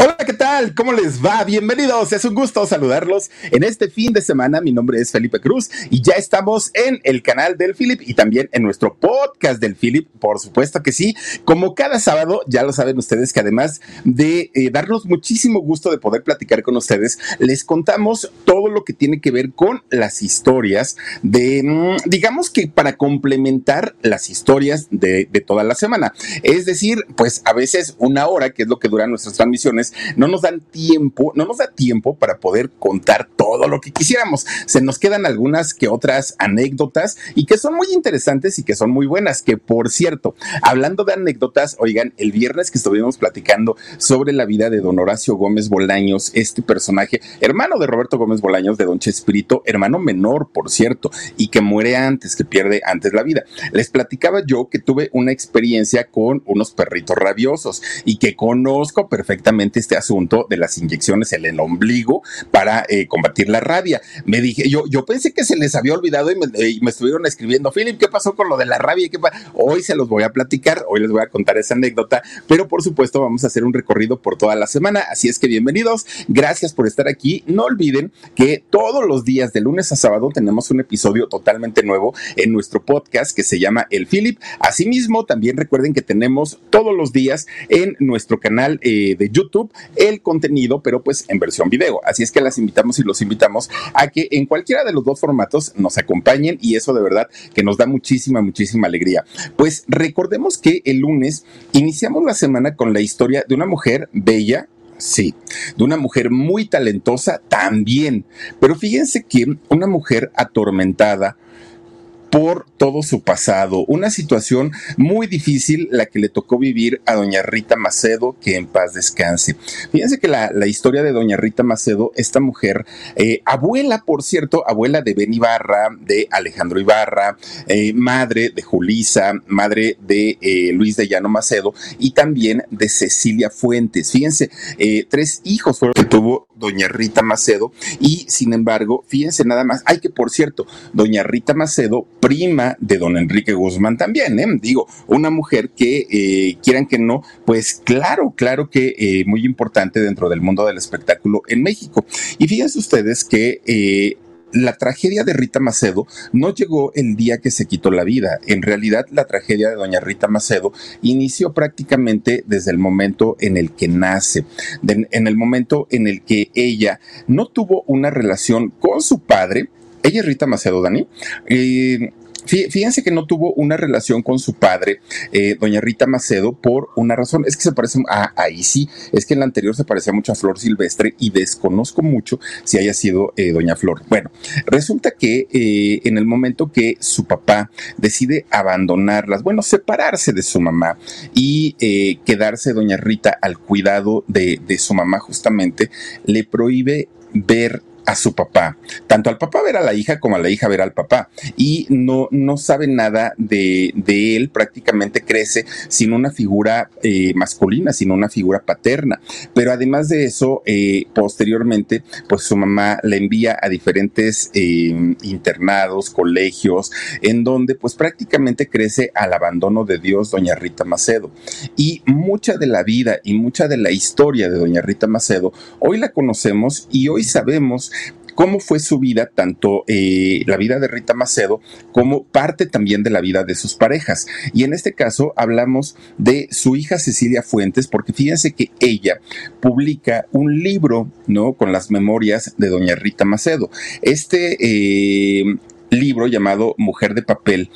Hola, ¿qué tal? ¿Cómo les va? Bienvenidos. Es un gusto saludarlos en este fin de semana. Mi nombre es Felipe Cruz y ya estamos en el canal del Philip y también en nuestro podcast del Philip. Por supuesto que sí. Como cada sábado, ya lo saben ustedes que además de eh, darnos muchísimo gusto de poder platicar con ustedes, les contamos todo lo que tiene que ver con las historias de, mm, digamos que para complementar las historias de, de toda la semana. Es decir, pues a veces una hora, que es lo que duran nuestras transmisiones, no nos dan tiempo, no nos da tiempo para poder contar todo lo que quisiéramos. Se nos quedan algunas que otras anécdotas y que son muy interesantes y que son muy buenas. Que por cierto, hablando de anécdotas, oigan, el viernes que estuvimos platicando sobre la vida de don Horacio Gómez Bolaños, este personaje, hermano de Roberto Gómez Bolaños, de don Chespirito, hermano menor, por cierto, y que muere antes, que pierde antes la vida. Les platicaba yo que tuve una experiencia con unos perritos rabiosos y que conozco perfectamente este asunto de las inyecciones en el ombligo para eh, combatir la rabia. Me dije, yo, yo pensé que se les había olvidado y me, estuvieron escribiendo, Philip, ¿qué pasó con lo de la rabia? ¿Qué hoy se los voy a platicar, hoy les voy a contar esa anécdota, pero por supuesto vamos a hacer un recorrido por toda la semana, así es que bienvenidos, gracias por estar aquí. No olviden que todos los días de lunes a sábado tenemos un episodio totalmente nuevo en nuestro podcast que se llama El Philip. Asimismo, también recuerden que tenemos todos los días en nuestro canal eh, de YouTube el contenido, pero pues en versión video. Así es que las invitamos y los invitamos a que en cualquiera de los dos formatos nos acompañen y eso de verdad que nos da muchísima, muchísima alegría. Pues recordemos que el lunes iniciamos la semana con la historia de una mujer bella, Sí, de una mujer muy talentosa también. Pero fíjense que una mujer atormentada, por todo su pasado. Una situación muy difícil la que le tocó vivir a doña Rita Macedo, que en paz descanse. Fíjense que la, historia de doña Rita Macedo, esta mujer, eh, abuela, por cierto, abuela de Ben Ibarra, de Alejandro Ibarra, eh, madre de Julisa, madre de eh, Luis de Llano Macedo y también de Cecilia Fuentes. Fíjense, tres hijos fueron que tuvo doña Rita Macedo y sin embargo, fíjense nada más, hay que por cierto, doña Rita Macedo prima de don Enrique Guzmán también, ¿eh? digo, una mujer que eh, quieran que no, pues claro, claro que eh, muy importante dentro del mundo del espectáculo en México. Y fíjense ustedes que la tragedia de Rita Macedo no llegó el día que se quitó la vida. En realidad, la tragedia de doña Rita Macedo inició prácticamente desde el momento en el que nace, en el momento en el que ella no tuvo una relación con su padre, ella es Rita Macedo, Dani. Eh, Fíjense que no tuvo una relación con su padre, eh, doña Rita Macedo, por una razón. Es que se parece a, ahí sí, es que en la anterior se parecía mucho a Flor Silvestre y desconozco mucho si haya sido eh, doña Flor. Bueno, resulta que eh, en el momento que su papá decide abandonarlas, bueno, separarse de su mamá y quedarse doña Rita al cuidado de, de su mamá justamente, le prohíbe ver a su papá, tanto al papá ver a la hija como a la hija ver al papá, y no, no sabe nada de, de él, prácticamente crece sin una figura eh, masculina, sin una figura paterna, pero además de eso, eh, posteriormente, pues su mamá le envía a diferentes eh, internados, colegios, en donde pues prácticamente crece al abandono de Dios doña Rita Macedo, y mucha de la vida y mucha de la historia de doña Rita Macedo, hoy la conocemos y hoy sabemos cómo fue su vida, tanto eh, la vida de Rita Macedo como parte también de la vida de sus parejas. Y en este caso hablamos de su hija Cecilia Fuentes, porque fíjense que ella publica un libro, ¿no? Con las memorias de doña Rita Macedo. Este eh, libro llamado Mujer de Papel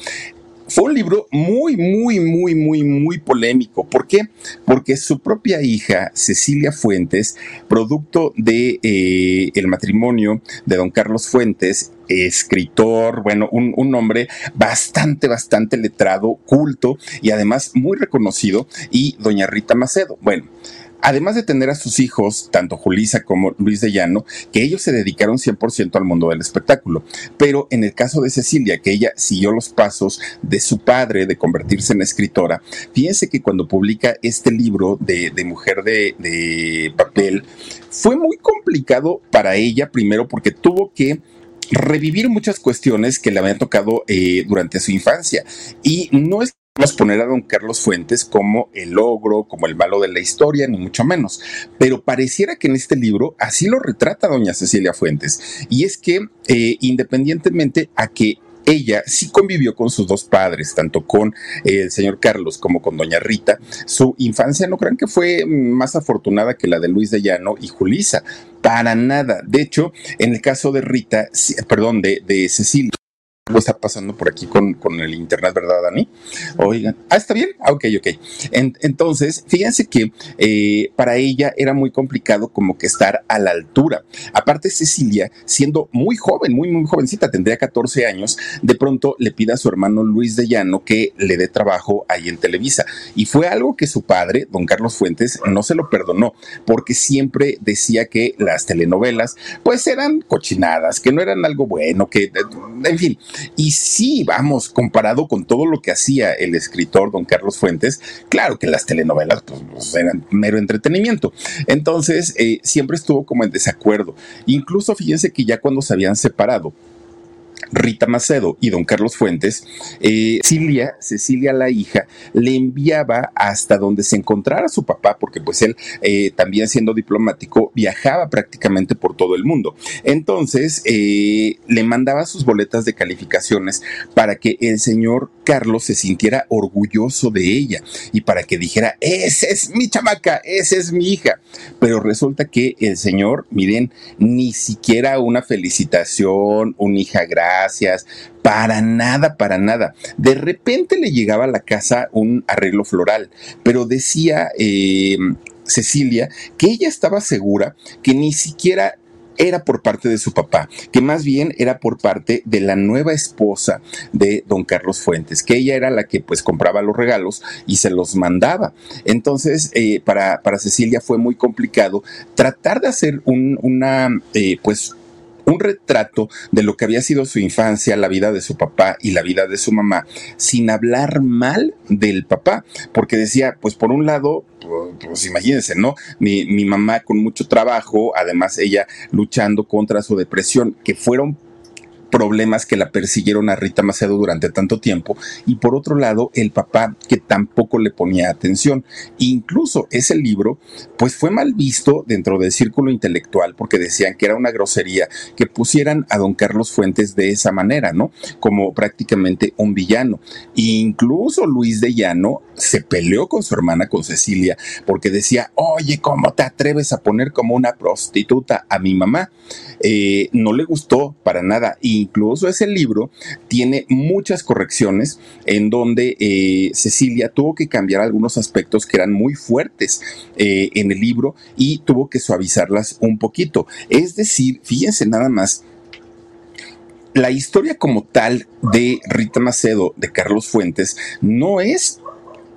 fue un libro muy, muy, muy, muy, muy polémico. ¿Por qué? Porque su propia hija, Cecilia Fuentes, producto de eh, el matrimonio de don Carlos Fuentes, escritor, bueno, un, un, hombre bastante, bastante letrado, culto y además muy reconocido, y doña Rita Macedo. Bueno, además de tener a sus hijos, tanto Julisa como Luis de Llano, que ellos se dedicaron 100% al mundo del espectáculo. Pero en el caso de Cecilia, que ella siguió los pasos de su padre de convertirse en escritora, fíjense que cuando publica este libro de, Mujer de, Papel, fue muy complicado para ella, primero porque tuvo que revivir muchas cuestiones que le habían tocado eh, durante su infancia. Y no es A poner a don Carlos Fuentes como el ogro, como el malo de la historia, ni mucho menos. Pero pareciera que en este libro así lo retrata doña Cecilia Fuentes. Y es que, eh, independientemente a que ella sí convivió con sus dos padres, tanto con eh, el señor Carlos como con doña Rita. Su infancia no crean que fue más afortunada que la de Luis de Llano y Julisa. Para nada. De hecho, en el caso de Rita, perdón, de, de Cecilia algo está pasando por aquí con, con, el internet, ¿verdad, Dani? Oigan, ah, está bien, ah, ok, ok. entonces, fíjense que eh, para ella era muy complicado como que estar a la altura. Aparte, Cecilia, siendo muy joven, muy, muy jovencita, tendría 14 años, de pronto le pide a su hermano Luis de Llano que le dé trabajo ahí en Televisa. Y fue algo que su padre, don Carlos Fuentes, no se lo perdonó, porque siempre decía que las telenovelas, pues eran cochinadas, que no eran algo bueno, que, en fin, y sí, vamos, comparado con todo lo que hacía el escritor don Carlos Fuentes, claro que las telenovelas pues, pues eran mero entretenimiento. Entonces, eh, siempre estuvo como en desacuerdo. Incluso fíjense que ya cuando se habían separado, Rita Macedo y don Carlos Fuentes, eh, Cecilia, la hija, le enviaba hasta donde se encontrara su papá, porque pues él eh, también siendo diplomático viajaba prácticamente por todo el mundo. Entonces eh, le mandaba sus boletas de calificaciones para que el señor Carlos se sintiera orgulloso de ella y para que dijera, esa es mi chamaca, esa es mi hija. Pero resulta que el señor, miren, ni siquiera una felicitación, una hija grande, gracias, para nada, para nada. De repente le llegaba a la casa un arreglo floral, pero decía eh, Cecilia que ella estaba segura que ni siquiera era por parte de su papá, que más bien era por parte de la nueva esposa de don Carlos Fuentes, que ella era la que pues compraba los regalos y se los mandaba. Entonces, eh, para, para, Cecilia fue muy complicado tratar de hacer un, una, eh, pues un retrato de lo que había sido su infancia, la vida de su papá y la vida de su mamá, sin hablar mal del papá, porque decía, pues por un lado, pues imagínense, ¿no? Mi, mi mamá con mucho trabajo, además ella luchando contra su depresión, que fueron problemas que la persiguieron a Rita Macedo durante tanto tiempo y por otro lado el papá que tampoco le ponía atención. Incluso ese libro pues fue mal visto dentro del círculo intelectual porque decían que era una grosería que pusieran a don Carlos Fuentes de esa manera, ¿no? Como prácticamente un villano. incluso Luis de Llano se peleó con su hermana, con Cecilia, porque decía, oye, ¿cómo te atreves a poner como una prostituta a mi mamá? Eh, no le gustó para nada. Incluso ese libro tiene muchas correcciones en donde eh, Cecilia tuvo que cambiar algunos aspectos que eran muy fuertes eh, en el libro y tuvo que suavizarlas un poquito. Es decir, fíjense nada más la historia como tal de Rita Macedo, de Carlos Fuentes, no es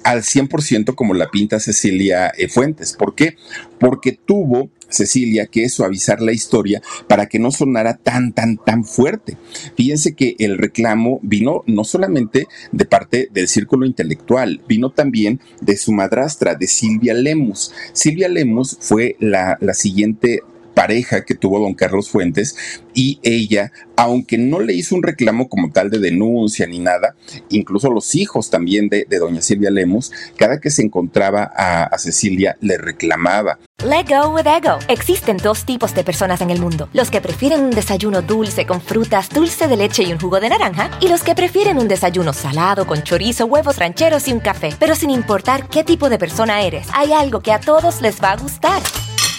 al 100% como la pinta Cecilia eh, Fuentes. ¿Por qué? Porque tuvo Cecilia que suavizar la historia para que no sonara tan, tan, tan fuerte. Fíjense que el reclamo vino no solamente de parte del círculo intelectual, vino también de su madrastra, de Silvia Lemus. Silvia Lemus fue la siguiente pareja que tuvo don Carlos Fuentes y ella, aunque no le hizo un reclamo como tal de denuncia ni nada, incluso los hijos también de, doña Silvia Lemos, cada que se encontraba a, a Cecilia le reclamaba. Let go with ego. Existen dos tipos de personas en el mundo: los que prefieren un desayuno dulce con frutas, dulce de leche y un jugo de naranja, y los que prefieren un desayuno salado con chorizo, huevos rancheros y un café. Pero sin importar qué tipo de persona eres, hay algo que a todos les va a gustar.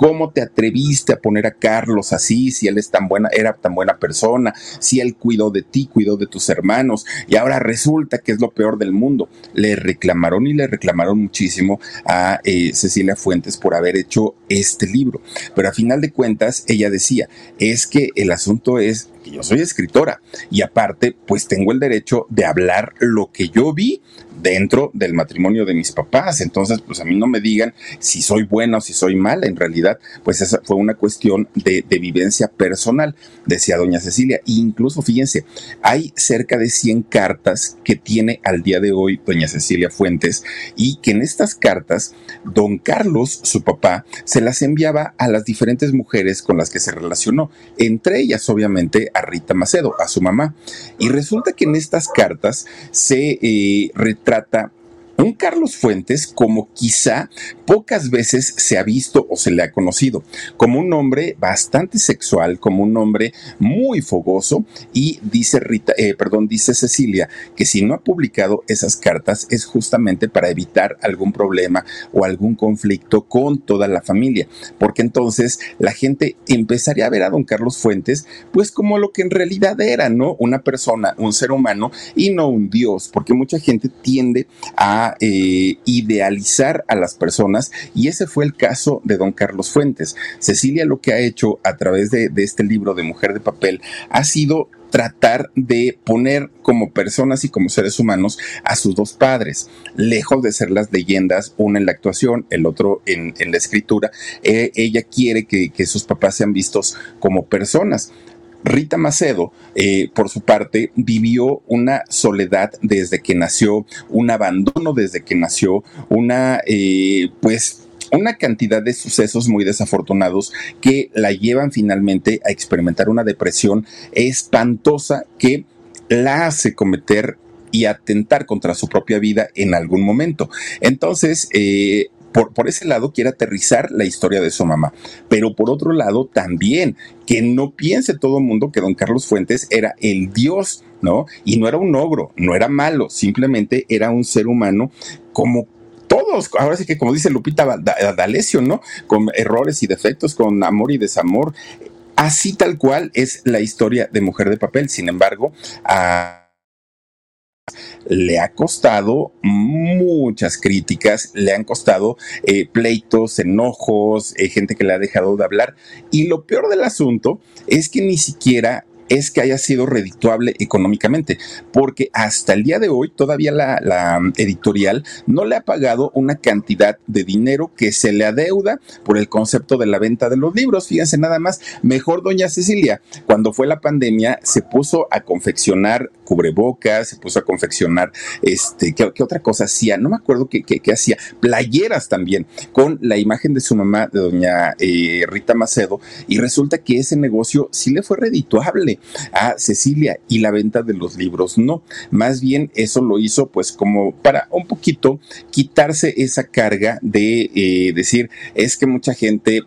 ¿Cómo te atreviste a poner a Carlos así si él es tan buena, era tan buena persona, si él cuidó de ti, cuidó de tus hermanos y ahora resulta que es lo peor del mundo? Le reclamaron y le reclamaron muchísimo a eh, Cecilia Fuentes por haber hecho este libro. Pero a final de cuentas ella decía, es que el asunto es que yo soy escritora y aparte pues tengo el derecho de hablar lo que yo vi dentro del matrimonio de mis papás. Entonces, pues a mí no me digan si soy buena o si soy mala. En realidad, pues esa fue una cuestión de, vivencia personal, decía doña Cecilia. incluso, fíjense, hay cerca de 100 cartas que tiene al día de hoy doña Cecilia Fuentes y que en estas cartas, don Carlos, su papá, se las enviaba a las diferentes mujeres con las que se relacionó, entre ellas, obviamente, a Rita Macedo, a su mamá. Y resulta que en estas cartas se eh, trata un Carlos Fuentes como quizá pocas veces se ha visto o se le ha conocido, como un hombre bastante sexual, como un hombre muy fogoso y dice Rita, eh, perdón, dice Cecilia que si no ha publicado esas cartas es justamente para evitar algún problema o algún conflicto con toda la familia, porque entonces la gente empezaría a ver a don Carlos Fuentes pues como lo que en realidad era, ¿no? Una persona, un ser humano y no un dios, porque mucha gente tiende a eh, idealizar a las personas y ese fue el caso de don Carlos Fuentes. Cecilia lo que ha hecho a través de, este libro de Mujer de Papel ha sido tratar de poner como personas y como seres humanos a sus dos padres, lejos de ser las leyendas, uno en la actuación, el otro en, la escritura. Eh, ella quiere que, que sus papás sean vistos como personas. Rita Macedo, eh, por su parte, vivió una soledad desde que nació, un abandono desde que nació, una, eh, pues, una cantidad de sucesos muy desafortunados que la llevan finalmente a experimentar una depresión espantosa que la hace cometer y atentar contra su propia vida en algún momento. Entonces, eh, por, por, ese lado quiere aterrizar la historia de su mamá, pero por otro lado también que no piense todo el mundo que don Carlos Fuentes era el dios, ¿no? Y no era un ogro, no era malo, simplemente era un ser humano como todos, ahora sí que como dice Lupita D'Alessio, ¿no? Con errores y defectos, con amor y desamor. Así tal cual es la historia de Mujer de Papel. Sin embargo, a le ha costado muchas críticas, le han costado eh, pleitos, enojos, eh, gente que le ha dejado de hablar. Y lo peor del asunto es que ni siquiera es que haya sido redituable económicamente, porque hasta el día de hoy todavía la, editorial no le ha pagado una cantidad de dinero que se le adeuda por el concepto de la venta de los libros. Fíjense nada más, mejor doña Cecilia, cuando fue la pandemia, se puso a confeccionar cubrebocas, se puso a confeccionar, este, ¿qué, otra cosa hacía? No me acuerdo qué, hacía, playeras también, con la imagen de su mamá, de doña eh, Rita Macedo, y resulta que ese negocio sí le fue redituable a Cecilia y la venta de los libros no, más bien eso lo hizo pues como para un poquito quitarse esa carga de eh, decir, es que mucha gente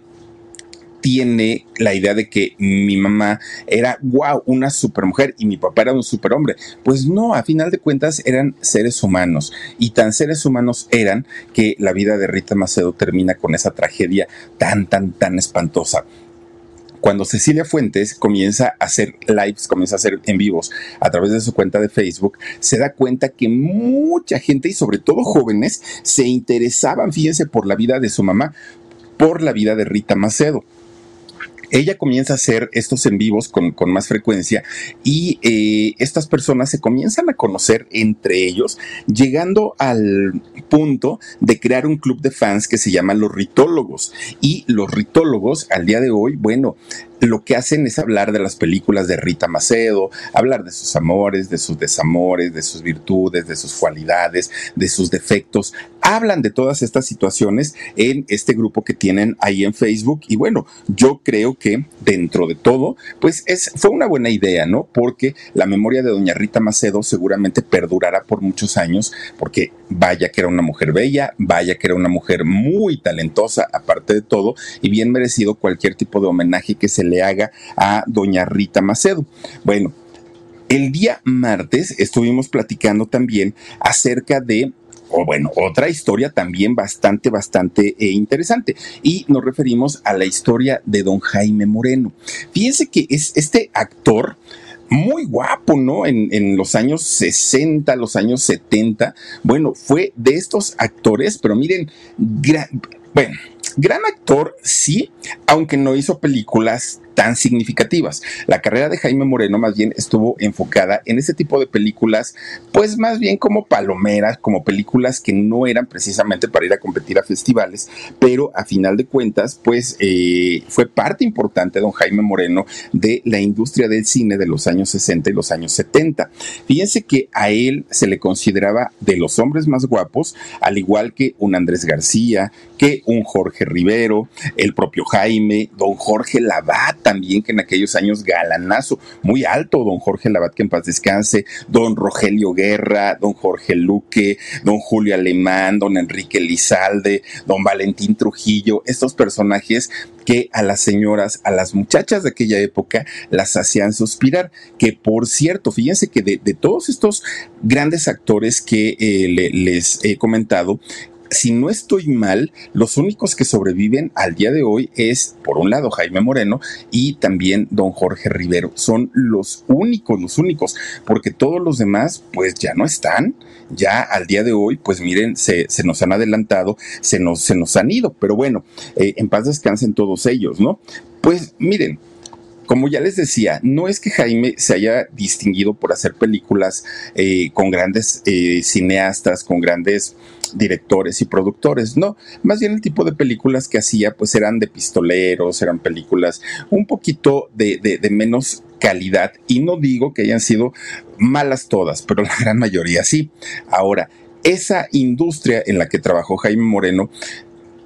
tiene la idea de que mi mamá era, wow, una supermujer y mi papá era un superhombre. Pues no, a final de cuentas eran seres humanos. Y tan seres humanos eran que la vida de Rita Macedo termina con esa tragedia tan, tan, tan espantosa cuando Cecilia Fuentes comienza a hacer lives, comienza a hacer en vivos a través de su cuenta de Facebook, se da cuenta que mucha gente y sobre todo jóvenes se interesaban, fíjense, por la vida de su mamá, por la vida de Rita Macedo ella comienza a hacer estos en vivos con, más frecuencia y eh, estas personas se comienzan a conocer entre ellos, llegando al punto de crear un club de fans que se llama los ritólogos. Y los ritólogos al día de hoy, bueno, lo que hacen es hablar de las películas de Rita Macedo, hablar de sus amores, de sus desamores, de sus virtudes, de sus cualidades, de sus defectos. Hablan de todas estas situaciones en este grupo que tienen ahí en Facebook y bueno, yo creo que dentro de todo, pues es, fue una buena idea, ¿no? Porque la memoria de doña Rita Macedo seguramente perdurará por muchos años, porque vaya que era una mujer bella, vaya que era una mujer muy talentosa, aparte de todo, y bien merecido cualquier tipo de homenaje que se le haga a doña Rita Macedo. Bueno, el día martes estuvimos platicando también acerca de o bueno, otra historia también bastante, bastante eh, interesante. Y nos referimos a la historia de don Jaime Moreno. Fíjense que es este actor muy guapo, ¿no? En, en, los años 60, los años 70. Bueno, fue de estos actores, pero miren, bueno, gran actor, sí, aunque no hizo películas tan significativas. La carrera de Jaime Moreno más bien estuvo enfocada en ese tipo de películas, pues más bien como palomeras, como películas que no eran precisamente para ir a competir a festivales, pero a final de cuentas, pues eh, fue parte importante, don Jaime Moreno, de la industria del cine de los años 60 y los años 70. Fíjense que a él se le consideraba de los hombres más guapos, al igual que un Andrés García, que un Jorge Rivero, el propio Jaime, don Jorge Labat, también que en aquellos años galanazo, muy alto, don Jorge Labat, que en paz descanse, don Rogelio Guerra, don Jorge Luque, don Julio Alemán, don Enrique Lizalde, don Valentín Trujillo, estos personajes que a las señoras, a las muchachas de aquella época las hacían suspirar, que por cierto, fíjense que de, todos estos grandes actores que eh, les he comentado, si no estoy mal, los únicos que sobreviven al día de hoy es, por un lado, Jaime Moreno y también don Jorge Rivero. Son los únicos, los únicos, porque todos los demás, pues ya no están. Ya al día de hoy, pues miren, se, nos han adelantado, se nos, se nos han ido, pero bueno, eh, en paz descansen todos ellos, ¿no? Pues miren, como ya les decía, no es que Jaime se haya distinguido por hacer películas eh, con grandes eh, cineastas, con grandes directores y productores, no, más bien el tipo de películas que hacía pues eran de pistoleros, eran películas un poquito de, de menos calidad y no digo que hayan sido malas todas, pero la gran mayoría sí. Ahora, esa industria en la que trabajó Jaime Moreno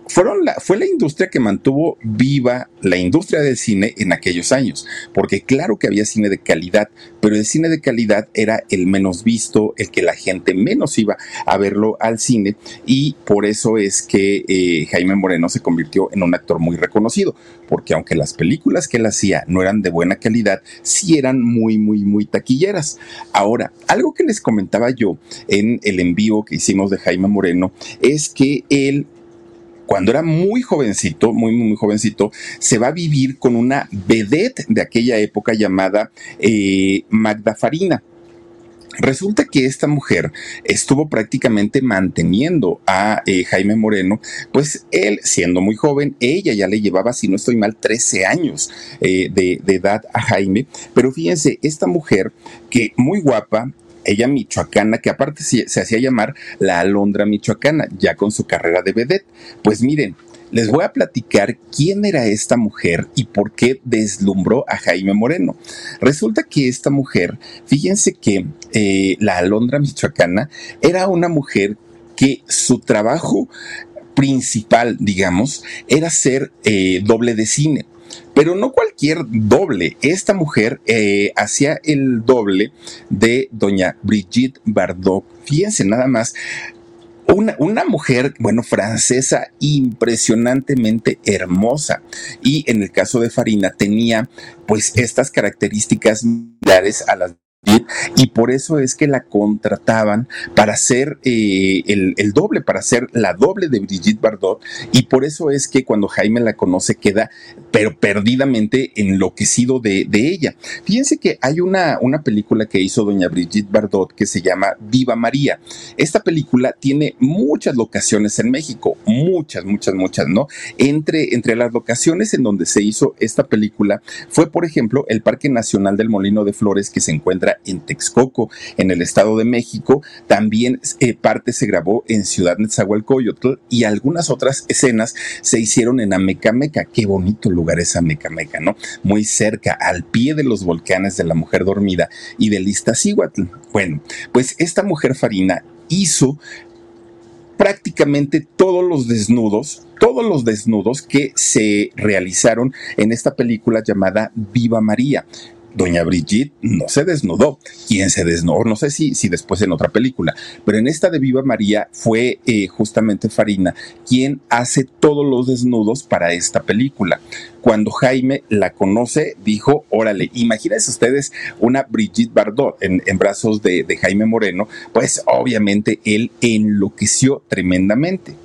fueron la, fue la industria que mantuvo viva la industria del cine en aquellos años, porque claro que había cine de calidad, pero el cine de calidad era el menos visto, el que la gente menos iba a verlo al cine, y por eso es que eh, Jaime Moreno se convirtió en un actor muy reconocido, porque aunque las películas que él hacía no eran de buena calidad, sí eran muy, muy, muy taquilleras. Ahora, algo que les comentaba yo en el envío que hicimos de Jaime Moreno es que él cuando era muy jovencito, muy, muy, jovencito, se va a vivir con una vedette de aquella época llamada eh, Magda Farina. Resulta que esta mujer estuvo prácticamente manteniendo a eh, Jaime Moreno, pues él siendo muy joven, ella ya le llevaba, si no estoy mal, 13 años eh, de, de edad a Jaime, pero fíjense, esta mujer que muy guapa, ella michoacana, que aparte se, hacía llamar la Alondra Michoacana, ya con su carrera de vedette. Pues miren, les voy a platicar quién era esta mujer y por qué deslumbró a Jaime Moreno. Resulta que esta mujer, fíjense que eh, la Alondra Michoacana era una mujer que su trabajo principal, digamos, era ser eh, doble de cine pero no cualquier doble. Esta mujer eh, hacía el doble de doña Brigitte Bardot. Fíjense nada más. Una, una, mujer, bueno, francesa impresionantemente hermosa. Y en el caso de Farina tenía pues estas características similares a las y por eso es que la contrataban para ser eh, el, doble, para ser la doble de Brigitte Bardot y por eso es que cuando Jaime la conoce queda pero perdidamente enloquecido de, ella. Fíjense que hay una, una película que hizo doña Brigitte Bardot que se llama Viva María. Esta película tiene muchas locaciones en México, muchas, muchas, muchas, ¿no? Entre, entre las locaciones en donde se hizo esta película fue, por ejemplo, el Parque Nacional del Molino de Flores que se encuentra en Texcoco, en el Estado de México. También eh, parte se grabó en Ciudad Nezahualcóyotl y algunas otras escenas se hicieron en Amecameca. Qué bonito lugar es Amecameca, ¿no? Muy cerca, al pie de los volcanes de la Mujer Dormida y del Iztaccíhuatl. Bueno, pues esta mujer Farina hizo prácticamente todos los desnudos, todos los desnudos que se realizaron en esta película llamada Viva María doña Brigitte no se desnudó. ¿Quién se desnudó? No sé si, si después en otra película, pero en esta de Viva María fue eh, justamente Farina quien hace todos los desnudos para esta película. Cuando Jaime la conoce, dijo, órale, imagínense ustedes una Brigitte Bardot en, brazos de Jaime Moreno, pues obviamente él enloqueció tremendamente.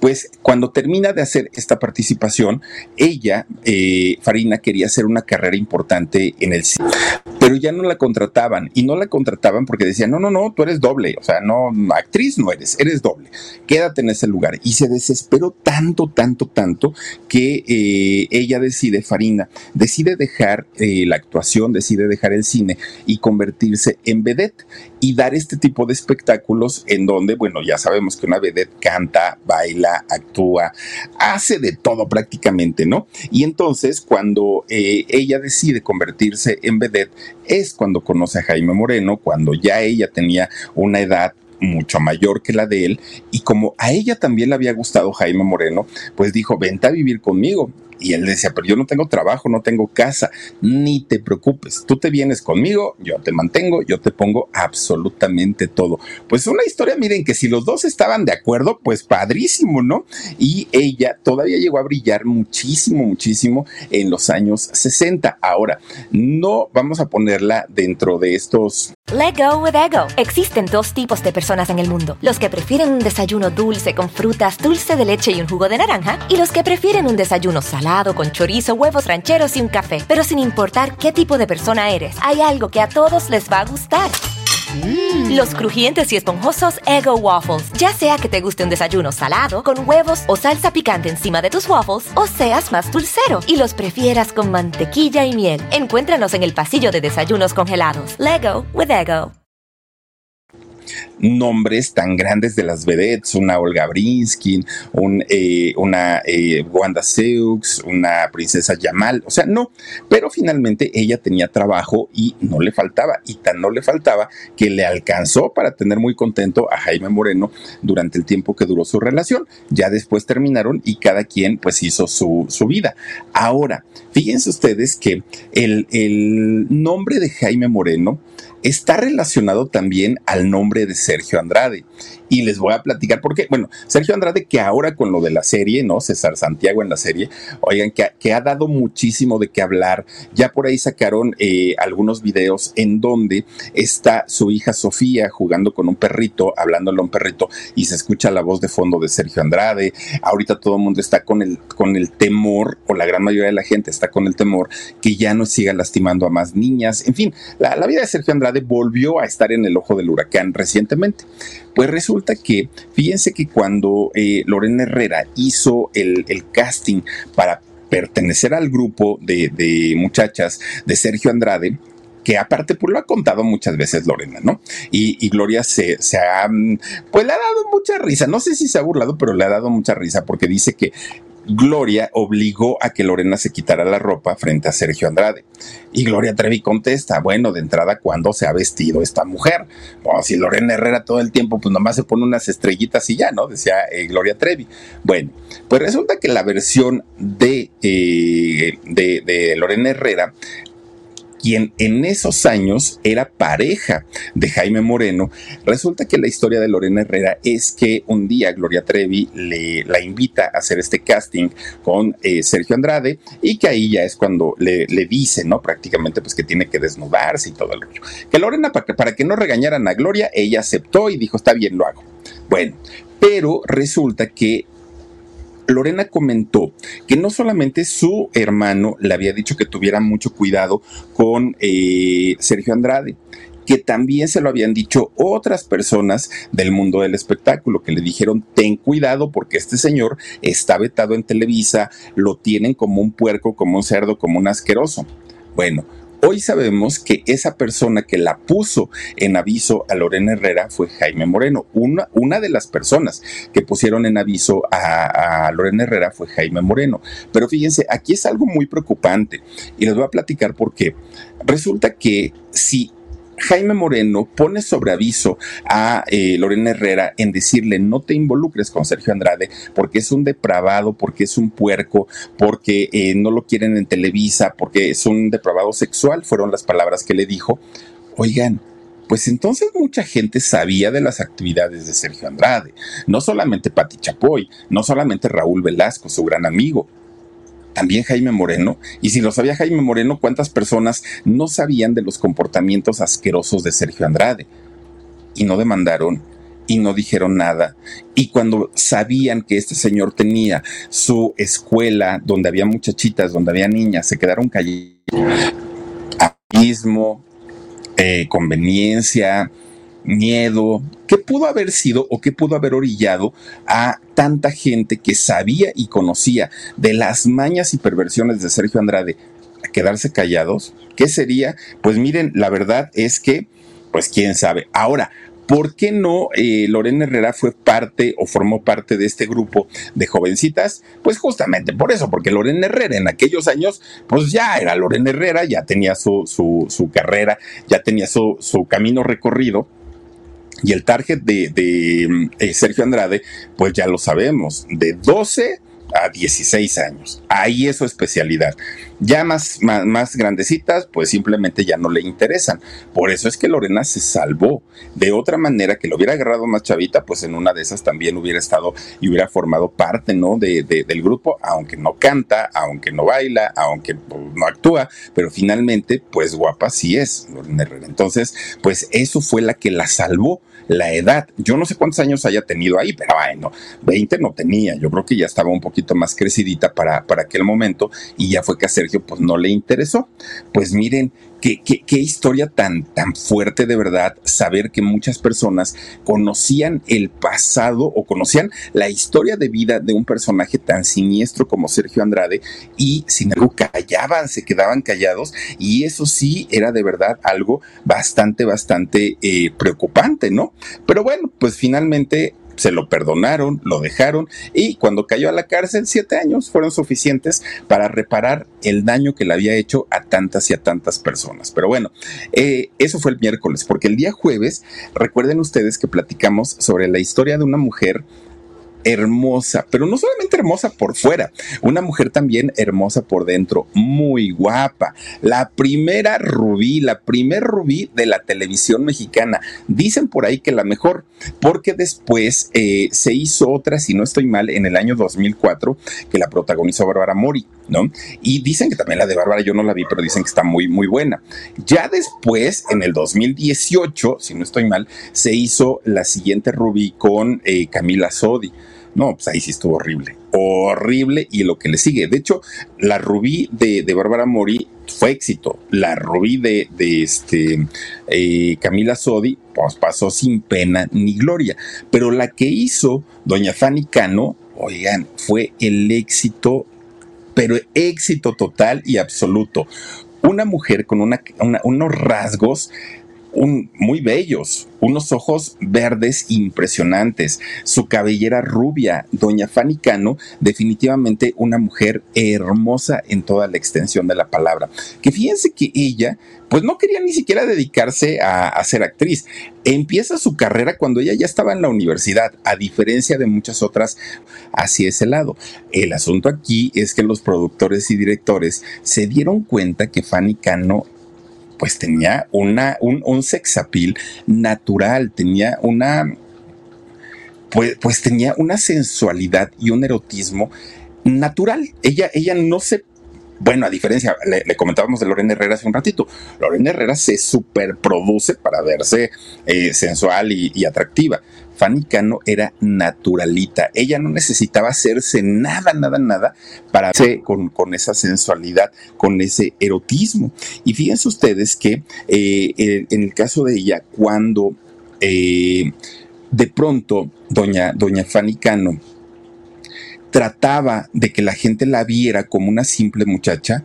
Pues cuando termina de hacer esta participación, ella, eh, Farina, quería hacer una carrera importante en el cine, pero ya no la contrataban y no la contrataban porque decían, no, no, no, tú eres doble, o sea, no, actriz no eres, eres doble, quédate en ese lugar. Y se desesperó tanto, tanto, tanto que eh, ella decide, Farina, decide dejar eh, la actuación, decide dejar el cine y convertirse en vedette y dar este tipo de espectáculos en donde, bueno, ya sabemos que una vedette canta, baila, actúa, hace de todo prácticamente, ¿no? Y entonces cuando eh, ella decide convertirse en vedette es cuando conoce a Jaime Moreno, cuando ya ella tenía una edad mucho mayor que la de él, y como a ella también le había gustado Jaime Moreno, pues dijo, vente a vivir conmigo. Y él decía, pero yo no tengo trabajo, no tengo casa, ni te preocupes, tú te vienes conmigo, yo te mantengo, yo te pongo absolutamente todo. Pues una historia, miren, que si los dos estaban de acuerdo, pues padrísimo, ¿no? Y ella todavía llegó a brillar muchísimo, muchísimo en los años 60. Ahora, no vamos a ponerla dentro de estos... Let go with ego. Existen dos tipos de personas en el mundo. Los que prefieren un desayuno dulce con frutas, dulce de leche y un jugo de naranja. Y los que prefieren un desayuno salado con chorizo, huevos rancheros y un café. Pero sin importar qué tipo de persona eres, hay algo que a todos les va a gustar. Mm. Los crujientes y esponjosos Ego Waffles. Ya sea que te guste un desayuno salado, con huevos o salsa picante encima de tus waffles, o seas más dulcero y los prefieras con mantequilla y miel. Encuéntranos en el pasillo de desayunos congelados. Lego with Ego nombres tan grandes de las vedettes, una Olga Brinskin, un, eh, una eh, Wanda Seux, una princesa Yamal, o sea, no, pero finalmente ella tenía trabajo y no le faltaba, y tan no le faltaba que le alcanzó para tener muy contento a Jaime Moreno durante el tiempo que duró su relación. Ya después terminaron y cada quien pues hizo su, su vida. Ahora, fíjense ustedes que el, el nombre de Jaime Moreno, está relacionado también al nombre de Sergio Andrade y les voy a platicar porque, bueno, Sergio Andrade, que ahora con lo de la serie, ¿no? César Santiago en la serie, oigan, que, ha dado muchísimo de qué hablar. Ya por ahí sacaron eh, algunos videos en donde está su hija Sofía jugando con un perrito, hablándole a un perrito, y se escucha la voz de fondo de Sergio Andrade. Ahorita todo el mundo está con el, con el temor, o la gran mayoría de la gente está con el temor, que ya no siga lastimando a más niñas. En fin, la, la vida de Sergio Andrade volvió a estar en el ojo del huracán recientemente. Pues resulta que, fíjense que cuando eh, Lorena Herrera hizo el, casting para pertenecer al grupo de, muchachas de Sergio Andrade, que aparte pues lo ha contado muchas veces Lorena, ¿no? Y, Gloria se, se, ha, pues le ha dado mucha risa, no sé si se ha burlado, pero le ha dado mucha risa porque dice que Gloria obligó a que Lorena se quitara la ropa frente a Sergio Andrade. Y Gloria Trevi contesta, bueno, de entrada, ¿cuándo se ha vestido esta mujer? Bueno, si Lorena Herrera todo el tiempo, pues nomás se pone unas estrellitas y ya, ¿no? Decía eh, Gloria Trevi. Bueno, pues resulta que la versión de, eh, de, de Lorena Herrera quien en esos años era pareja de Jaime Moreno. Resulta que la historia de Lorena Herrera es que un día Gloria Trevi le, la invita a hacer este casting con eh, Sergio Andrade y que ahí ya es cuando le, dice, ¿no? Prácticamente pues que tiene que desnudarse y todo el rollo. Que Lorena, para para que no regañaran a Gloria, ella aceptó y dijo, está bien, lo hago. Bueno, pero resulta que Lorena comentó que no solamente su hermano le había dicho que tuviera mucho cuidado con eh, Sergio Andrade, que también se lo habían dicho otras personas del mundo del espectáculo, que le dijeron, ten cuidado porque este señor está vetado en Televisa, lo tienen como un puerco, como un cerdo, como un asqueroso. Bueno, Hoy sabemos que esa persona que la puso en aviso a Lorena Herrera fue Jaime Moreno. Una, una de las personas que pusieron en aviso a, a, Lorena Herrera fue Jaime Moreno. Pero fíjense, aquí es algo muy preocupante y les voy a platicar por qué. Resulta que si Jaime Moreno pone sobre aviso a eh, Lorena Herrera en decirle no te involucres con Sergio Andrade porque es un depravado, porque es un puerco, porque eh, no lo quieren en Televisa, porque es un depravado sexual, fueron las palabras que le dijo. Oigan, pues entonces mucha gente sabía de las actividades de Sergio Andrade, no solamente Pati Chapoy, no solamente Raúl Velasco, su gran amigo, también Jaime Moreno. Y si lo sabía Jaime Moreno, ¿cuántas personas no sabían de los comportamientos asquerosos de Sergio Andrade? Y no demandaron y no dijeron nada. Y cuando sabían que este señor tenía su escuela donde había muchachitas, donde había niñas, se quedaron callados. Abismo, eh, conveniencia, miedo, ¿qué pudo haber sido o qué pudo haber orillado a tanta gente que sabía y conocía de las mañas y perversiones de Sergio Andrade a quedarse callados? ¿Qué sería? Pues miren, la verdad es que, pues quién sabe. Ahora, ¿por qué no eh, Lorena Herrera fue parte o formó parte de este grupo de jovencitas? Pues justamente por eso, porque Lorena Herrera en aquellos años, pues ya era Lorena Herrera, ya tenía su, su, su carrera, ya tenía su, su camino recorrido y el target de, eh, Sergio Andrade, pues ya lo sabemos, de 12 a 16 años. Ahí es su especialidad. Ya más, más, grandecitas, pues simplemente ya no le interesan. Por eso es que Lorena se salvó. De otra manera, que lo hubiera agarrado más chavita, pues en una de esas también hubiera estado y hubiera formado parte, ¿no? De, del grupo, aunque no canta, aunque no baila, aunque no actúa, pero finalmente, pues guapa sí es Lorena Herrera. Entonces, pues eso fue la que la salvó la edad. Yo no sé cuántos años haya tenido ahí, pero bueno, 20 no tenía. Yo creo que ya estaba un poquito más crecidita para, para aquel momento y ya fue que a Sergio pues no le interesó. Pues miren, Qué, historia tan, tan fuerte de verdad saber que muchas personas conocían el pasado o conocían la historia de vida de un personaje tan siniestro como Sergio Andrade y sin algo callaban, se quedaban callados y eso sí era de verdad algo bastante, bastante eh, preocupante, ¿no? Pero bueno, pues finalmente se lo perdonaron, lo dejaron y cuando cayó a la cárcel, siete años fueron suficientes para reparar el daño que le había hecho a tantas y a tantas personas. Pero bueno, eh, eso fue el miércoles, porque el día jueves, recuerden ustedes que platicamos sobre la historia de una mujer hermosa, pero no solamente hermosa por fuera, una mujer también hermosa por dentro, muy guapa. La primera rubí, la primer rubí de la televisión mexicana. Dicen por ahí que la mejor, porque después eh, se hizo otra, si no estoy mal, en el año 2004, que la protagonizó Bárbara Mori, ¿no? Y dicen que también la de Bárbara, yo no la vi, pero dicen que está muy, muy buena. Ya después, en el 2018, si no estoy mal, se hizo la siguiente rubí con eh, Camila Sodi. No, pues ahí sí estuvo horrible. Horrible y lo que le sigue. De hecho, la rubí de, de Bárbara Mori fue éxito. La rubí de, de este, eh, Camila Sodi, pues pasó sin pena ni gloria. Pero la que hizo doña Fanny Cano, oigan, fue el éxito, pero éxito total y absoluto. Una mujer con una, unos rasgos muy bellos, unos ojos verdes impresionantes, su cabellera rubia, doña Fanny Cano, definitivamente una mujer hermosa en toda la extensión de la palabra. Que fíjense que ella, pues no quería ni siquiera dedicarse a, ser actriz. Empieza su carrera cuando ella ya estaba en la universidad, a diferencia de muchas otras hacia ese lado. El asunto aquí es que los productores y directores se dieron cuenta que Fanny Cano pues tenía una, un, un sexapil natural, tenía una, pues, pues tenía una sensualidad y un erotismo natural. Ella, ella no se bueno, a diferencia, le, comentábamos de Lorena Herrera hace un ratito, Lorena Herrera se superproduce para verse eh, sensual y, atractiva. Fanny Cano era naturalita. Ella no necesitaba hacerse nada, nada, nada para verse con, esa sensualidad, con ese erotismo. Y fíjense ustedes que eh, en el caso de ella, cuando eh, de pronto doña, doña Fanny Cano trataba de que la gente la viera como una simple muchacha,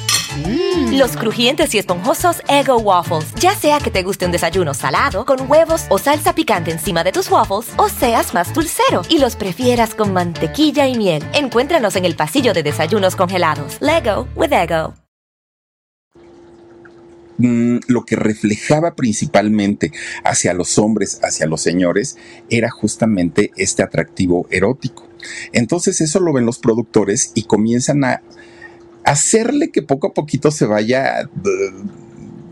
Mm. Los crujientes y esponjosos Ego Waffles. Ya sea que te guste un desayuno salado, con huevos o salsa picante encima de tus waffles, o seas más dulcero y los prefieras con mantequilla y miel. Encuéntranos en el pasillo de desayunos congelados. Lego with Ego. Mm, lo que reflejaba principalmente hacia los hombres, hacia los señores, era justamente este atractivo erótico. Entonces eso lo ven los productores y comienzan a hacerle que poco a poquito se vaya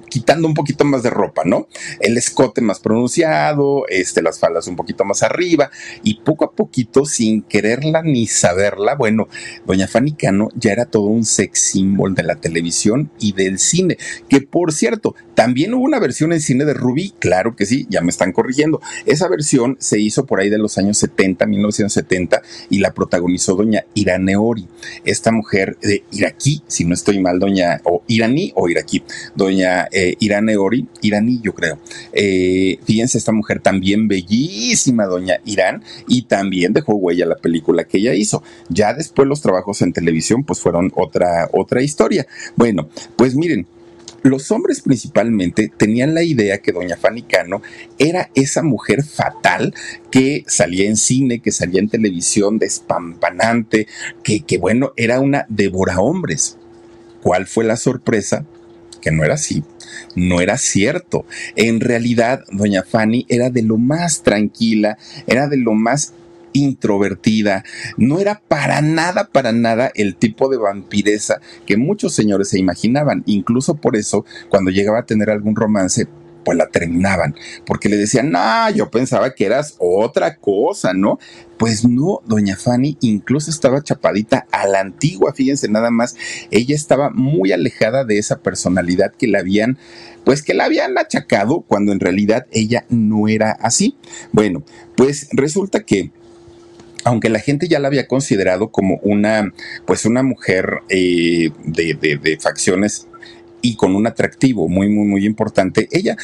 quitando un poquito más de ropa, ¿no? El escote más pronunciado, este, las faldas un poquito más arriba, y poco a poquito, sin quererla ni saberla, bueno, doña Fanny Cano ya era todo un sex symbol de la televisión y del cine, que por cierto, también hubo una versión en cine de Ruby, claro que sí, ya me están corrigiendo. Esa versión se hizo por ahí de los años 70, 1970, y la protagonizó doña Irane Ori, esta mujer de iraquí, si no estoy mal, doña, o iraní o iraquí, doña eh, Irane Ori, iraní yo creo. Eh, fíjense, esta mujer también bellísima, doña Irán, y también dejó huella la película que ella hizo. Ya después los trabajos en televisión pues fueron otra, otra historia. Bueno, pues miren, los hombres principalmente tenían la idea que doña Fanny Cano era esa mujer fatal que salía en cine, que salía en televisión despampanante, que, que bueno, era una devora hombres. ¿Cuál fue la sorpresa? Que no era así no era cierto. En realidad, doña Fanny era de lo más tranquila, era de lo más introvertida, no era para nada, para nada el tipo de vampiresa que muchos señores se imaginaban. Incluso por eso, cuando llegaba a tener algún romance, pues la terminaban, porque le decían, no, yo pensaba que eras otra cosa, ¿no? Pues no, doña Fanny incluso estaba chapadita a la antigua, fíjense nada más, ella estaba muy alejada de esa personalidad que la habían, pues que la habían achacado cuando en realidad ella no era así. Bueno, pues resulta que aunque la gente ya la había considerado como una, pues una mujer eh, de, de facciones y con un atractivo muy, muy, muy importante. Ella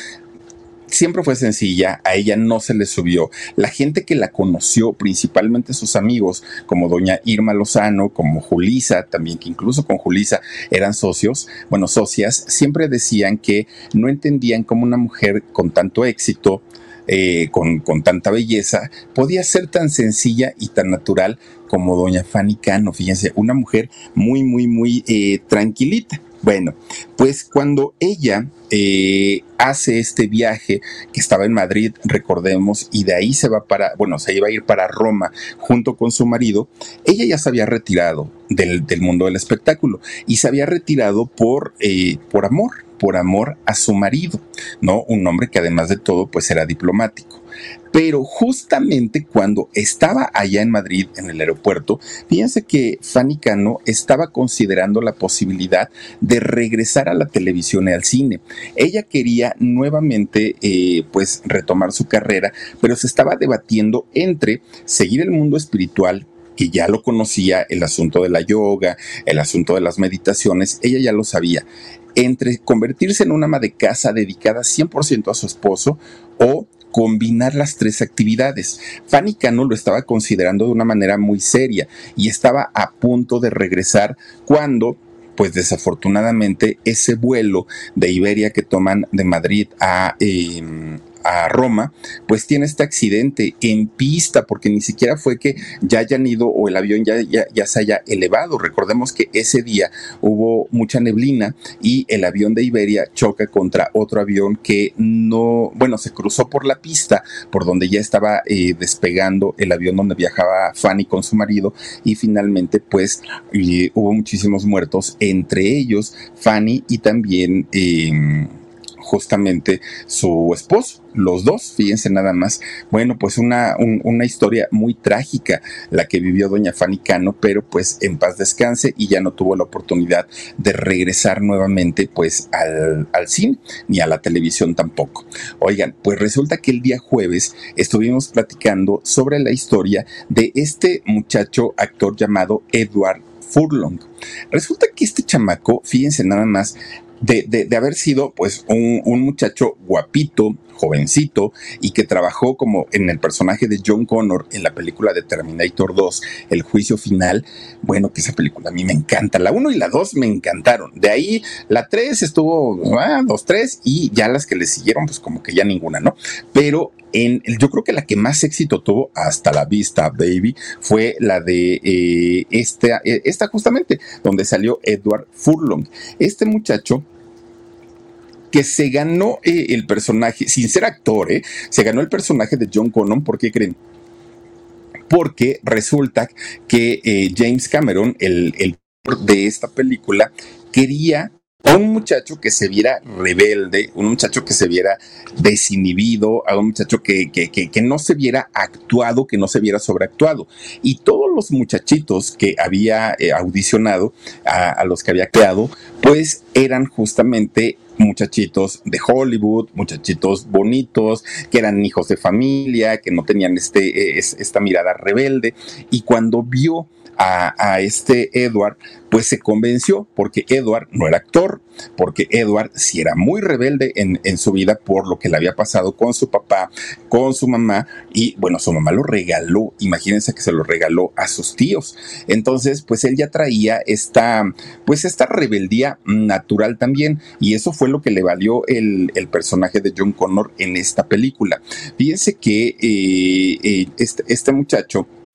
siempre fue sencilla, a ella no se le subió. La gente que la conoció, principalmente sus amigos, como doña Irma Lozano, como Julisa, también que incluso con Julisa eran socios, bueno, socias, siempre decían que no entendían cómo una mujer con tanto éxito, eh, con, tanta belleza, podía ser tan sencilla y tan natural como doña Fanny Cano, fíjense, una mujer muy, muy, muy eh, tranquilita. Bueno, pues cuando ella eh, hace este viaje que estaba en Madrid, recordemos, y de ahí se va para, bueno, se iba a ir para Roma junto con su marido, ella ya se había retirado del, mundo del espectáculo y se había retirado por, eh, por amor, por amor a su marido, ¿no? Un hombre que además de todo, pues era diplomático. Pero justamente cuando estaba allá en Madrid, en el aeropuerto, fíjense que Fanny Cano estaba considerando la posibilidad de regresar a la televisión y al cine. Ella quería nuevamente, eh, pues, retomar su carrera, pero se estaba debatiendo entre seguir el mundo espiritual que ya lo conocía, el asunto de la yoga, el asunto de las meditaciones, ella ya lo sabía, entre convertirse en una ama de casa dedicada 100% a su esposo o combinar las tres actividades. Fanny Cano lo estaba considerando de una manera muy seria y estaba a punto de regresar cuando pues desafortunadamente ese vuelo de Iberia que toman de Madrid a, em, a Roma, pues tiene este accidente en pista, porque ni siquiera fue que ya hayan ido o el avión ya, ya, se haya elevado. Recordemos que ese día hubo mucha neblina y el avión de Iberia choca contra otro avión que no, bueno, se cruzó por la pista por donde ya estaba eh, despegando el avión donde viajaba Fanny con su marido y finalmente pues hubo muchísimos muertos, entre ellos Fanny y también... Em, justamente su esposo, los dos, fíjense nada más. Bueno, pues una, una historia muy trágica la que vivió doña Fanny Cano, pero pues en paz descanse y ya no tuvo la oportunidad de regresar nuevamente pues al, al cine ni a la televisión tampoco. Oigan, pues resulta que el día jueves estuvimos platicando sobre la historia de este muchacho actor llamado Edward Furlong. Resulta que este chamaco, fíjense nada más, de, de, haber sido pues un, un, muchacho guapito, jovencito y que trabajó como en el personaje de John Connor en la película de Terminator 2, El juicio final. Bueno, que esa película a mí me encanta. La 1 y la 2 me encantaron. De ahí la 3 estuvo, ah, 2, 3 y ya las que le siguieron pues como que ya ninguna, ¿no? Pero en, yo creo que la que más éxito tuvo hasta la vista, baby, fue la de eh, esta, eh, esta justamente, donde salió Edward Furlong. Este muchacho que se ganó eh, el personaje, sin ser actor, eh, se ganó el personaje de John Connor, ¿por qué creen? Porque resulta que eh, James Cameron, el, el de esta película, quería a un muchacho que se viera rebelde, un muchacho que se viera desinhibido, a un muchacho que, que, que, no se viera actuado, que no se viera sobreactuado. Y todos los muchachitos que había audicionado, a, a, los que había creado, pues eran justamente muchachitos de Hollywood, muchachitos bonitos, que eran hijos de familia, que no tenían este, esta mirada rebelde. Y cuando vio a, este Edward, pues se convenció porque Edward no era actor, porque Edward sí era muy rebelde en, en, su vida por lo que le había pasado con su papá, con su mamá, y bueno, su mamá lo regaló, imagínense que se lo regaló a sus tíos. Entonces, pues él ya traía esta, pues esta rebeldía natural también, y eso fue lo que le valió el, el personaje de John Connor en esta película. Fíjense que eh, eh, este, este muchacho,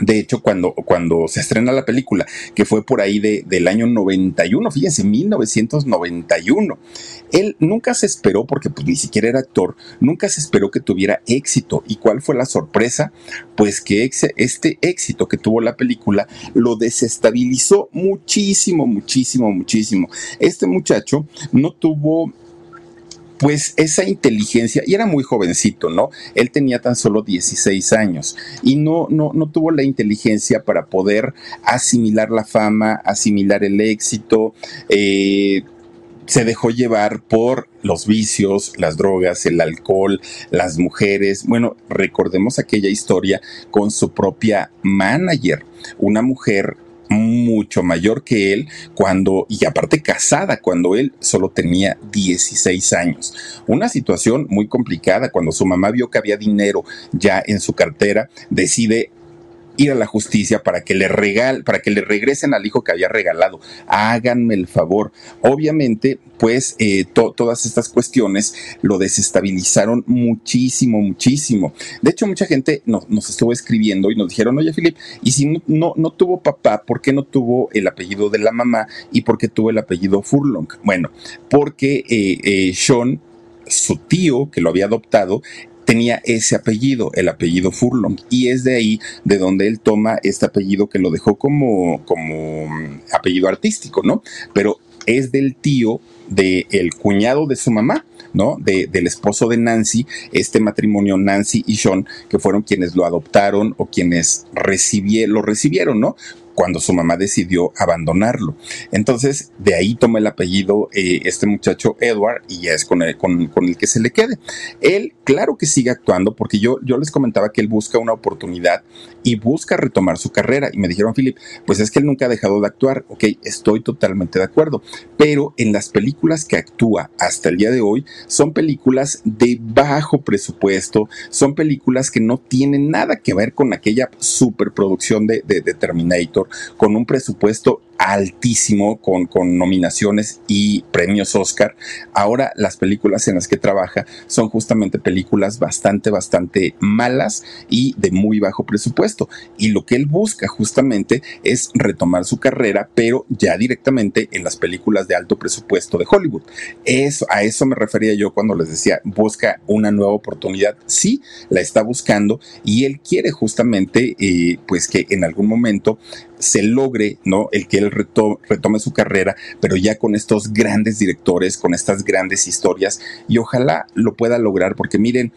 De hecho, cuando, cuando se estrena la película, que fue por ahí de, del año 91, fíjense, 1991, él nunca se esperó, porque pues ni siquiera era actor, nunca se esperó que tuviera éxito. ¿Y cuál fue la sorpresa? Pues que este éxito que tuvo la película lo desestabilizó muchísimo, muchísimo, muchísimo. Este muchacho no tuvo pues esa inteligencia, y era muy jovencito, ¿no? Él tenía tan solo 16 años y no, no, no tuvo la inteligencia para poder asimilar la fama, asimilar el éxito, eh, se dejó llevar por los vicios, las drogas, el alcohol, las mujeres. Bueno, recordemos aquella historia con su propia manager, una mujer mucho mayor que él cuando, y aparte casada, cuando él solo tenía 16 años. Una situación muy complicada cuando su mamá vio que había dinero ya en su cartera, decide ir a la justicia para que le regal, para que le regresen al hijo que había regalado. Háganme el favor. Obviamente, pues eh, todas estas cuestiones lo desestabilizaron muchísimo, muchísimo. De hecho, mucha gente nos, estuvo escribiendo y nos dijeron, oye, Philip, y si no, no, tuvo papá, ¿por qué no tuvo el apellido de la mamá y por qué tuvo el apellido Furlong? Bueno, porque eh, eh, Sean su tío que lo había adoptado tenía ese apellido, el apellido Furlong, y es de ahí de donde él toma este apellido que lo dejó como, como mm, apellido artístico, ¿no? Pero es del tío del el cuñado de su mamá, ¿no? De, del esposo de Nancy, este matrimonio Nancy y Sean, que fueron quienes lo adoptaron o quienes lo recibieron, ¿no? Cuando su mamá decidió abandonarlo. Entonces, de ahí toma el apellido eh, este muchacho Edward y ya es con el, que se le quede. Él, claro que sigue actuando porque yo, yo les comentaba que él busca una oportunidad y busca retomar su carrera. Y me dijeron, Philip, pues es que él nunca ha dejado de actuar. Ok, estoy totalmente de acuerdo. Pero en las películas que actúa hasta el día de hoy son películas de bajo presupuesto, son películas que no tienen nada que ver con aquella superproducción de, de, de Terminator, con un presupuesto altísimo con, con, nominaciones y premios Oscar. Ahora las películas en las que trabaja son justamente películas bastante, bastante malas y de muy bajo presupuesto. Y lo que él busca justamente es retomar su carrera, pero ya directamente en las películas de alto presupuesto de Hollywood. Eso, a eso me refería yo cuando les decía, busca una nueva oportunidad. Sí, la está buscando y él quiere justamente, eh, pues que en algún momento se logre, ¿no? El que él retome su carrera, pero ya con estos grandes directores, con estas grandes historias, y ojalá lo pueda lograr, porque miren,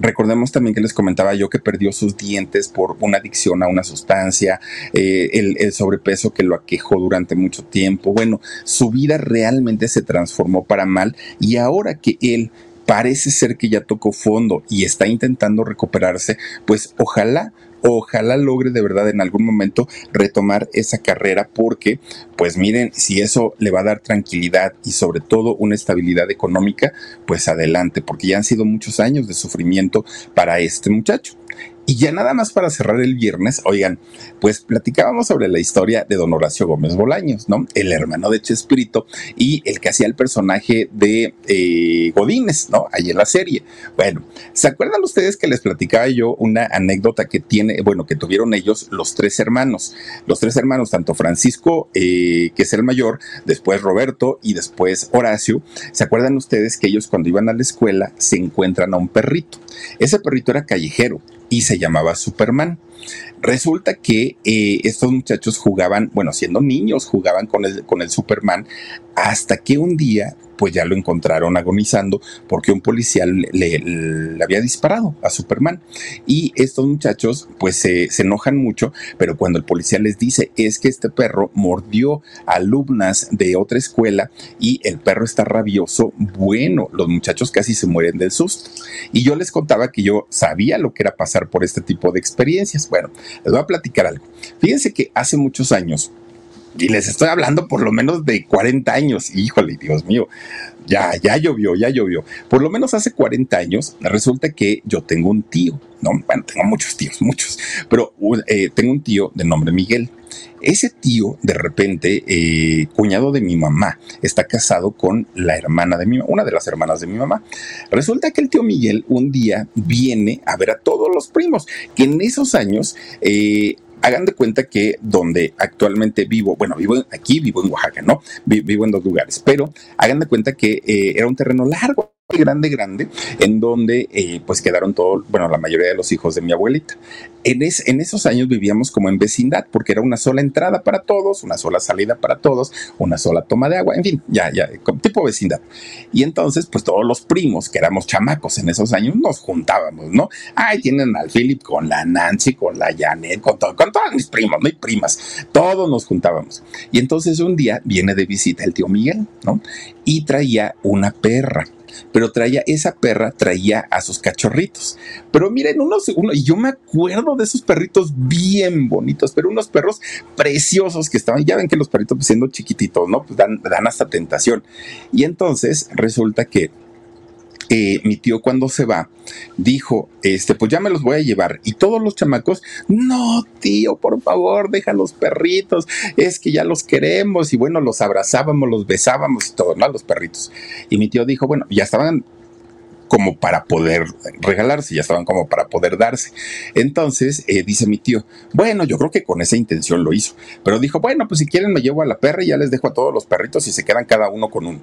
Recordemos también que les comentaba yo que perdió sus dientes por una adicción a una sustancia, eh, el, el, sobrepeso que lo aquejó durante mucho tiempo. Bueno, su vida realmente se transformó para mal y ahora que él parece ser que ya tocó fondo y está intentando recuperarse, pues ojalá ojalá logre de verdad en algún momento retomar esa carrera porque, pues miren, si eso le va a dar tranquilidad y sobre todo una estabilidad económica, pues adelante, porque ya han sido muchos años de sufrimiento para este muchacho. Y ya nada más para cerrar el viernes, oigan, pues platicábamos sobre la historia de don Horacio Gómez Bolaños, ¿no? El hermano de Chespirito y el que hacía el personaje de eh, Godínez, ¿no? Ahí en la serie. Bueno, ¿se acuerdan ustedes que les platicaba yo una anécdota que tiene, bueno, que tuvieron ellos los tres hermanos? Los tres hermanos, tanto Francisco, eh, que es el mayor, después Roberto y después Horacio. ¿Se acuerdan ustedes que ellos cuando iban a la escuela se encuentran a un perrito? Ese perrito era callejero y se llamaba Superman. Resulta que eh, estos muchachos jugaban, bueno, siendo niños, jugaban con el, con el Superman, hasta que un día pues ya lo encontraron agonizando porque un policía le, había disparado a Superman. Y estos muchachos pues se, enojan mucho, pero cuando el policía les dice es que este perro mordió alumnas de otra escuela y el perro está rabioso, bueno, los muchachos casi se mueren del susto. Y yo les contaba que yo sabía lo que era pasar por este tipo de experiencias. Bueno, les voy a platicar algo. Fíjense que hace muchos años, y les estoy hablando por lo menos de 40 años. Híjole, Dios mío, ya, ya llovió, ya llovió. Por lo menos hace 40 años resulta que yo tengo un tío, ¿no? Bueno, tengo muchos tíos, muchos, pero eh, tengo un tío de nombre Miguel. Ese tío, de repente, eh, cuñado de mi mamá, está casado con la hermana de mi una de las hermanas de mi mamá. Resulta que el tío Miguel un día viene a ver a todos los primos, que en esos años eh, hagan de cuenta que donde actualmente vivo, bueno, vivo aquí, vivo en Oaxaca, ¿no? Vivo en dos lugares, pero hagan de cuenta que eh, era un terreno largo grande, grande, en donde eh, pues quedaron todos, bueno, la mayoría de los hijos de mi abuelita. En, en esos años vivíamos como en vecindad, porque era una sola entrada para todos, una sola salida para todos, una sola toma de agua, en fin, ya, ya, tipo vecindad. Y entonces, pues todos los primos, que éramos chamacos en esos años, nos juntábamos, ¿no? Ahí tienen al Philip con la Nancy, con la Janet, con, con todos mis primos, ¿no? Y primas, todos nos juntábamos. Y entonces un día viene de visita el tío Miguel, ¿no? Y traía una perra pero traía, esa perra traía a sus cachorritos. Pero miren, unos, uno, y yo me acuerdo de esos perritos bien bonitos, pero unos perros preciosos que estaban, ya ven que los perritos siendo chiquititos, ¿no? Pues dan, dan hasta tentación. Y entonces resulta que eh, mi tío cuando se va dijo, este, pues ya me los voy a llevar. Y todos los chamacos, no, tío, por favor, deja los perritos, es que ya los queremos. Y bueno, los abrazábamos, los besábamos y todo, ¿no? Los perritos. Y mi tío dijo, bueno, ya estaban como para poder regalarse, ya estaban como para poder darse. Entonces, eh, dice mi tío, bueno, yo creo que con esa intención lo hizo, pero dijo, bueno, pues si quieren me llevo a la perra y ya les dejo a todos los perritos y se quedan cada uno con uno.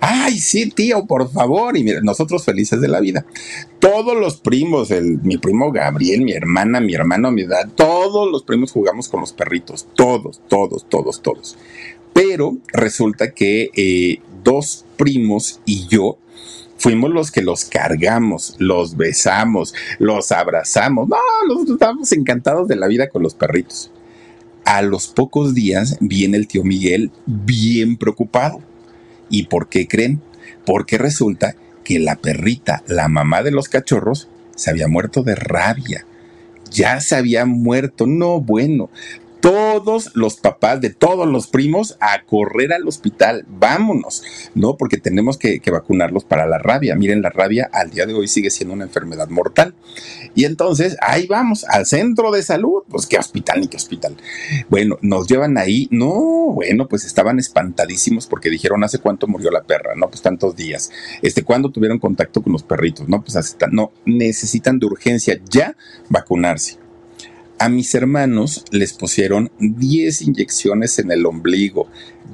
Ay, sí, tío, por favor. Y mira, nosotros felices de la vida. Todos los primos, mi primo Gabriel, mi hermana, mi hermano, mi edad, todos los primos jugamos con los perritos. Todos, todos, todos, todos. Pero resulta que eh, dos primos y yo fuimos los que los cargamos, los besamos, los abrazamos. No, nosotros estábamos encantados de la vida con los perritos. A los pocos días viene el tío Miguel bien preocupado. ¿Y por qué creen? Porque resulta que la perrita, la mamá de los cachorros, se había muerto de rabia. Ya se había muerto. No, bueno, todos los papás de todos los primos a correr al hospital. Vámonos, ¿no? Porque tenemos que, vacunarlos para la rabia. Miren, la rabia al día de hoy sigue siendo una enfermedad mortal. Y entonces ahí vamos, al centro de salud. Pues qué hospital ni qué hospital. Bueno, nos llevan ahí. No, bueno, pues estaban espantadísimos porque dijeron hace cuánto murió la perra, ¿no? Pues tantos días. Este, ¿cuándo tuvieron contacto con los perritos? No, pues hasta, no, necesitan de urgencia ya vacunarse a mis hermanos les pusieron 10 inyecciones en el ombligo.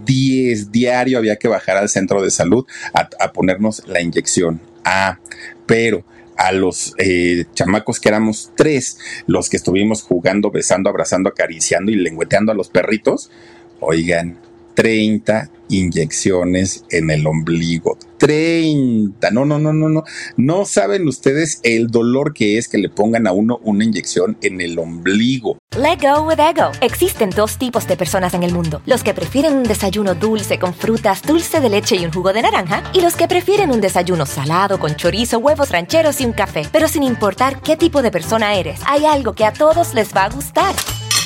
10 diario había que bajar al centro de salud a, ponernos la inyección. Ah, pero a los eh, chamacos que éramos tres, los que estuvimos jugando, besando, abrazando, acariciando y lengüeteando a los perritos, oigan, 30 inyecciones en el ombligo. 30. No, no, no, no, no. No saben ustedes el dolor que es que le pongan a uno una inyección en el ombligo. Let go with ego. Existen dos tipos de personas en el mundo: los que prefieren un desayuno dulce con frutas, dulce de leche y un jugo de naranja, y los que prefieren un desayuno salado con chorizo, huevos rancheros y un café. Pero sin importar qué tipo de persona eres, hay algo que a todos les va a gustar.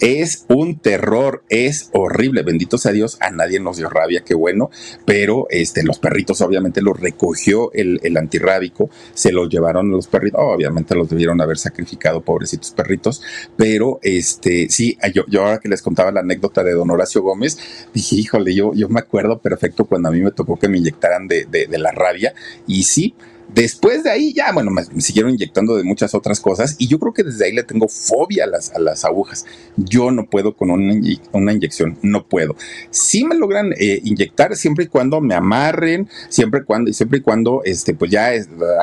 Es un terror, es horrible. Bendito sea Dios, a nadie nos dio rabia, qué bueno. Pero este, los perritos, obviamente, los recogió el, el antirrábico, se los llevaron los perritos. obviamente los debieron haber sacrificado, pobrecitos perritos. Pero este, sí, yo, yo ahora que les contaba la anécdota de don Horacio Gómez, dije, híjole, yo, yo me acuerdo perfecto cuando a mí me tocó que me inyectaran de, de la rabia. Y sí, Después de ahí ya, bueno, me, siguieron inyectando de muchas otras cosas y yo creo que desde ahí le tengo fobia a las, a las agujas. Yo no puedo con una, una inyección, no puedo. Sí me logran eh, inyectar siempre y cuando me amarren, siempre y cuando, siempre y cuando este, pues ya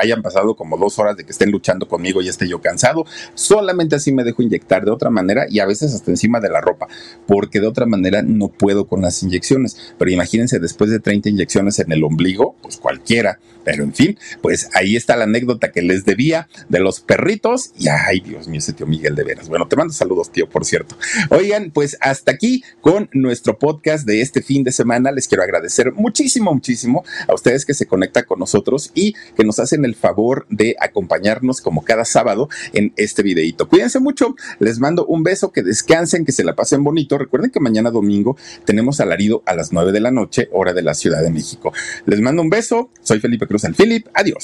hayan pasado como dos horas de que estén luchando conmigo y esté yo cansado. Solamente así me dejo inyectar de otra manera y a veces hasta encima de la ropa, porque de otra manera no puedo con las inyecciones. Pero imagínense, después de 30 inyecciones en el ombligo, pues cualquiera. Pero en fin, pues pues ahí está la anécdota que les debía de los perritos. Y ay, Dios mío, ese tío Miguel de veras. Bueno, te mando saludos, tío, por cierto. Oigan, pues hasta aquí con nuestro podcast de este fin de semana. Les quiero agradecer muchísimo, muchísimo a ustedes que se conectan con nosotros y que nos hacen el favor de acompañarnos como cada sábado en este videito. Cuídense mucho, les mando un beso, que descansen, que se la pasen bonito. Recuerden que mañana domingo tenemos alarido a las 9 de la noche, hora de la Ciudad de México. Les mando un beso, soy Felipe Cruz el Philip, adiós.